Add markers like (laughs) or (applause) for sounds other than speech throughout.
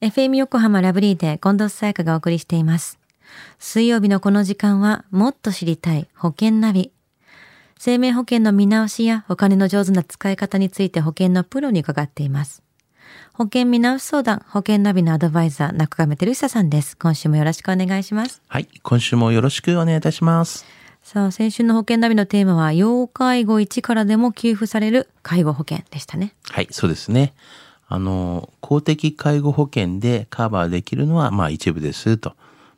FM 横浜ラブリーで近藤沙耶香がお送りしています。水曜日のこの時間はもっと知りたい保険ナビ。生命保険の見直しやお金の上手な使い方について保険のプロに伺っています。保険見直し相談、保険ナビのアドバイザー、中亀照久さんです。今週もよろしくお願いします。はい。今週もよろしくお願いいたします。さあ、先週の保険ナビのテーマは、要介護1からでも給付される介護保険でしたね。はい、そうですね。あの、公的介護保険でカバーできるのは、まあ一部ですと。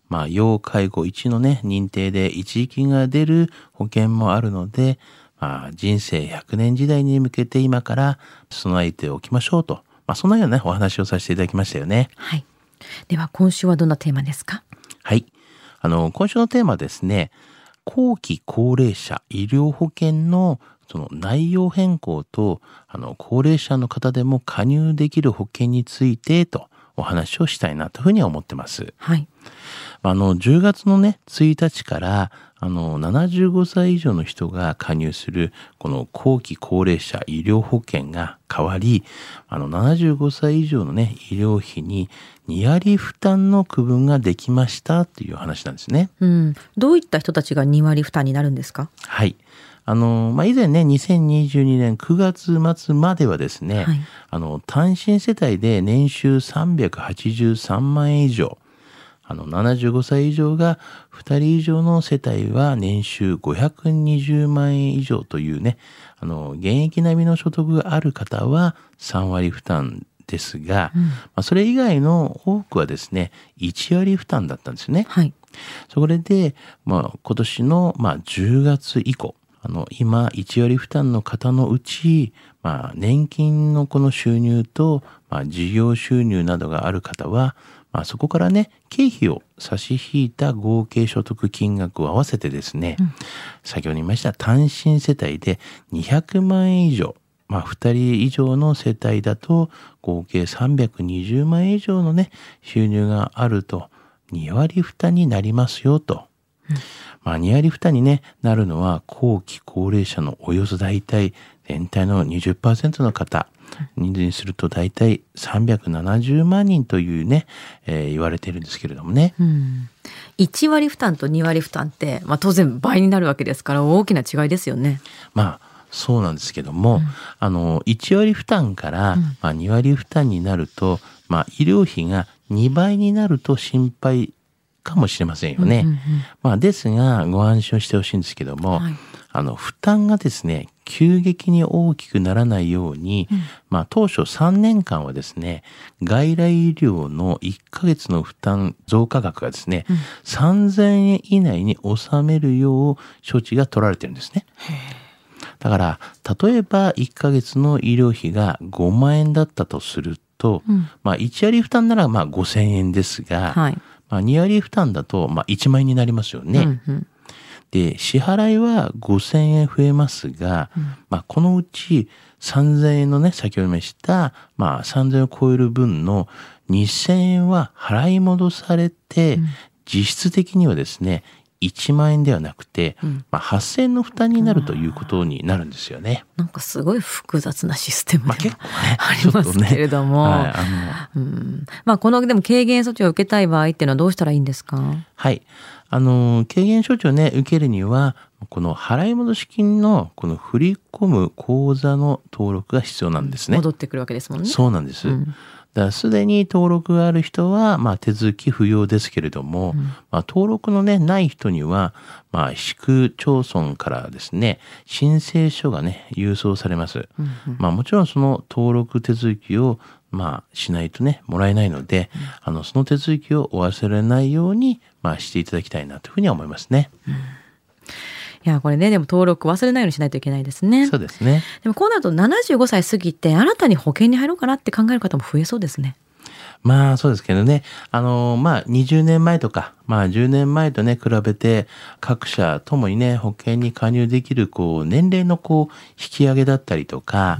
まあ、要介護1のね、認定で一時金が出る保険もあるので、まあ、人生100年時代に向けて今から備えておきましょうと。まあ、そんなようなね、お話をさせていただきましたよね。はい。では、今週はどんなテーマですか？はい。あの、今週のテーマはですね、後期高齢者医療保険のその内容変更と、あの、高齢者の方でも加入できる保険についてとお話をしたいなというふうに思ってます。はい。あの、10月のね、1日から、あの、75歳以上の人が加入する、この後期高齢者医療保険が変わり、あの、75歳以上のね、医療費に2割負担の区分ができましたっていう話なんですね。うん。どういった人たちが2割負担になるんですか？はい。あの、まあ、以前ね、2022年9月末まではですね、はいあの、単身世帯で年収383万円以上、あの、75歳以上が2人以上の世帯は年収520万円以上というね、あの、現役並みの所得がある方は3割負担ですが、まあ、それ以外の多くはですね、1割負担だったんですね。はい。それで、まあ、今年の、まあ、10月以降、あの、今、1割負担の方のうち、まあ、年金のこの収入と、まあ、事業収入などがある方は、まあ、そこからね、経費を差し引いた合計所得金額を合わせてですね、先ほど言いました単身世帯で200万円以上、まあ、2人以上の世帯だと合計320万円以上のね、収入があると2割負担になりますよと。まあ、2割負担に、ね、なるのは後期高齢者のおよそ大体全体の20%の方人数にすると大体370万人というね、えー言われてるんですけれどもね。うん。1割負担と2割負担って、まあ当然倍になるわけですから大きな違いですよね。まあそうなんですけども、あの1割負担から、まあ、2割負担になると、まあ、医療費が2倍になると心配かもしれませんよね。うんうんまあ、ですがご安心をしてほしいんですけども、はいあの負担がですね急激に大きくならないように、まあ、当初3年間はですね外来医療の1ヶ月の負担増加額がですね、3000円以内に収めるよう処置が取られてるんですね。だから例えば1ヶ月の医療費が5万円だったとすると、まあ1割負担ならまあ5000円ですが、はい。まあ、2割負担だとまあ1万円になりますよね。うんうん。で支払いは5000円増えますが、まあ、このうち3000円のね先ほど言いました、まあ、3000円を超える分の2000円は払い戻されて、実質的にはですね1万円ではなくて、まあ、8000円の負担になるということになるんですよね。なんかすごい複雑なシステムまあ、で結構ね (laughs) ありますけれども、はいあの。うん。まあこのでも軽減措置を受けたい場合っていうのはどうしたらいいんですか？はい。あの、軽減処置をね、受けるには、この払い戻し金のこの振り込む口座の登録が必要なんですね。戻ってくるわけですもんね。そうなんです。うんすでに登録がある人は、まあ、手続き不要ですけれども、まあ、登録のね、ない人には、まあ、市区町村からですね、申請書がね、郵送されます。まあ、もちろんその登録手続きを、まあ、しないとね、もらえないので、あの、その手続きをお忘れないように、まあ、していただきたいなというふうには思いますね。いやこれねでも登録忘れないようにしないといけないですね。そうですね。でもこうなると75歳過ぎて新たに保険に入ろうかなって考える方も増えそうですね。まあそうですけどね。あの、まあ20年前とか、まあ10年前とね、比べて各社ともにね、保険に加入できる、こう、年齢のこう、引き上げだったりとか、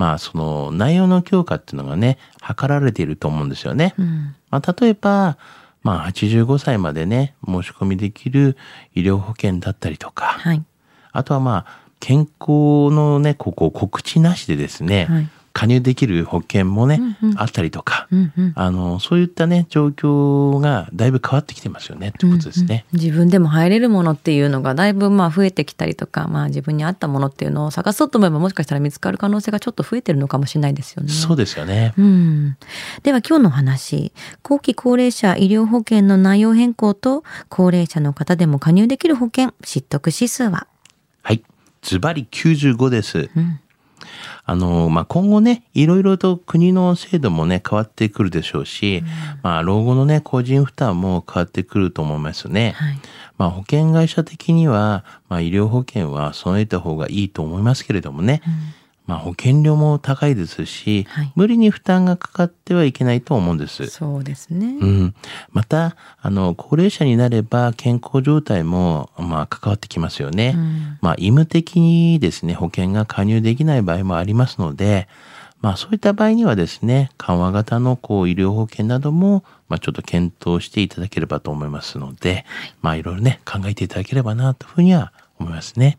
まあその内容の強化っていうのがね、図られていると思うんですよね。うんまあ例えば、まあ85歳までね、申し込みできる医療保険だったりとか、はい。あとはまあ、健康のね、ここ告知なしでですね、はい加入できる保険もね、うんうんあったりとか、うんうんあの、そういったね、状況がだいぶ変わってきてますよね、ってことですね。うんうん自分でも入れるものっていうのがだいぶまあ増えてきたりとか、まあ自分に合ったものっていうのを探そうと思えばもしかしたら見つかる可能性がちょっと増えてるのかもしれないですよね。そうですよね。うん。では今日の話、後期高齢者医療保険の内容変更と高齢者の方でも加入できる保険、知得指数は？はい。ズバリ95です。うんあの、まあ、今後ね、いろいろと国の制度もね、変わってくるでしょうし、まあ、老後のね、個人負担も変わってくると思いますね。はい。まあ、保険会社的には、まあ、医療保険は備えた方がいいと思いますけれどもね、まあ、保険料も高いですし、はい無理に負担がかかってはいけないと思うんです。そうですね。うん。また、あの、高齢者になれば健康状態も、まあ、関わってきますよね。うんまあ、義務的にですね、保険が加入できない場合もありますので、まあ、そういった場合にはですね、緩和型のこう医療保険なども、まあ、ちょっと検討していただければと思いますので、まあ、いろいろね、考えていただければな、というふうには思いますね。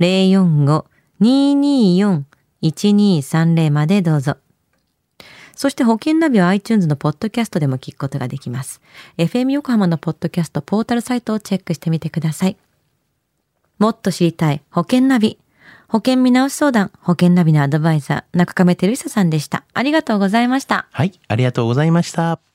045-224-1230までどうぞ。そして保険ナビは iTunes のポッドキャストでも聞くことができます。FM 横浜のポッドキャストポータルサイトをチェックしてみてください。もっと知りたい保険ナビ。保険見直し相談、保険ナビのアドバイザー、中亀照久さんでした。ありがとうございました。はい、ありがとうございました。